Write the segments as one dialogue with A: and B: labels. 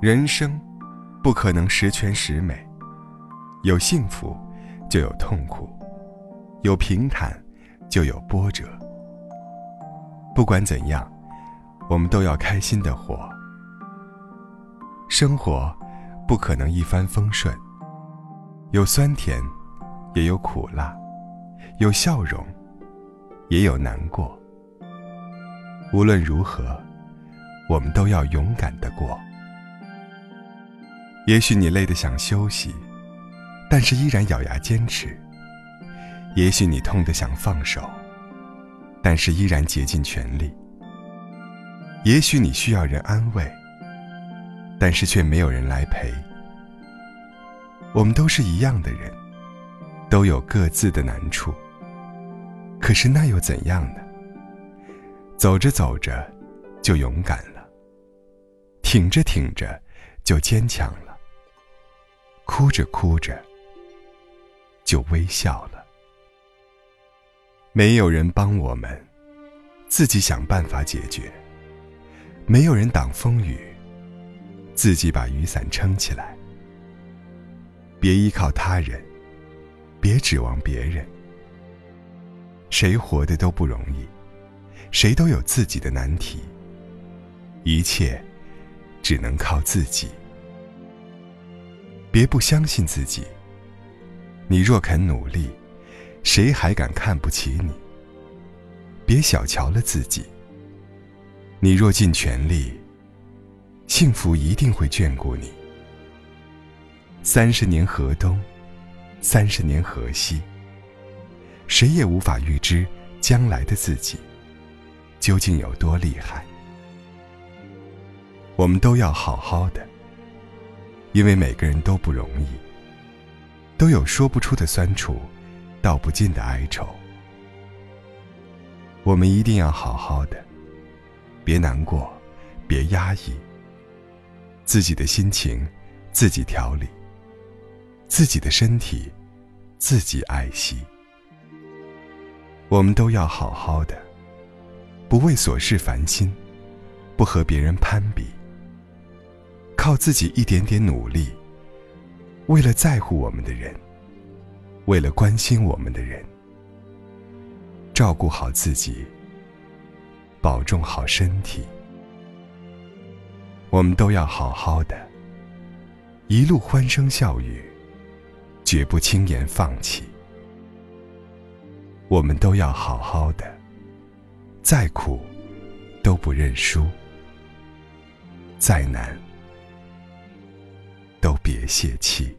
A: 人生不可能十全十美，有幸福就有痛苦，有平坦就有波折。不管怎样，我们都要开心的活。生活不可能一帆风顺，有酸甜，也有苦辣，有笑容，也有难过。无论如何，我们都要勇敢的过。也许你累得想休息，但是依然咬牙坚持；也许你痛得想放手。但是依然竭尽全力。也许你需要人安慰，但是却没有人来陪。我们都是一样的人，都有各自的难处。可是那又怎样呢？走着走着，就勇敢了；挺着挺着，就坚强了；哭着哭着，就微笑了。没有人帮我们，自己想办法解决；没有人挡风雨，自己把雨伞撑起来。别依靠他人，别指望别人。谁活的都不容易，谁都有自己的难题。一切只能靠自己。别不相信自己，你若肯努力。谁还敢看不起你？别小瞧了自己。你若尽全力，幸福一定会眷顾你。三十年河东，三十年河西。谁也无法预知将来的自己究竟有多厉害。我们都要好好的，因为每个人都不容易，都有说不出的酸楚。道不尽的哀愁，我们一定要好好的，别难过，别压抑，自己的心情自己调理，自己的身体自己爱惜。我们都要好好的，不为琐事烦心，不和别人攀比，靠自己一点点努力，为了在乎我们的人。为了关心我们的人，照顾好自己，保重好身体，我们都要好好的，一路欢声笑语，绝不轻言放弃。我们都要好好的，再苦都不认输，再难别泄气。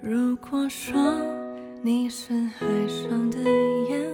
B: 如果说你是海上的烟，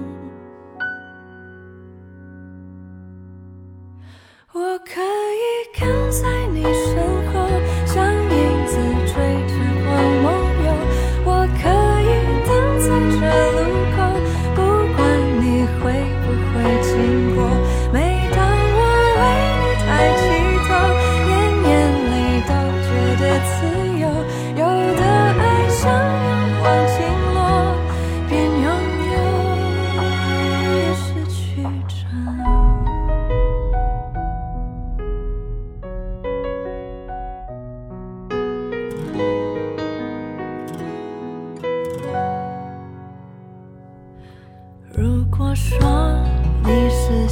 B: 如果说你是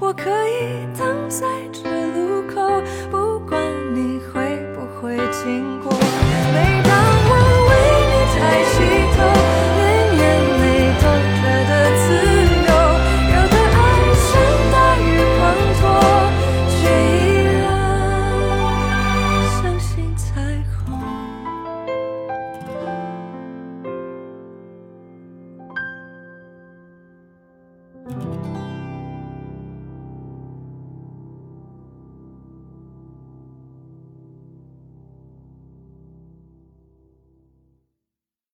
B: 我可以等在这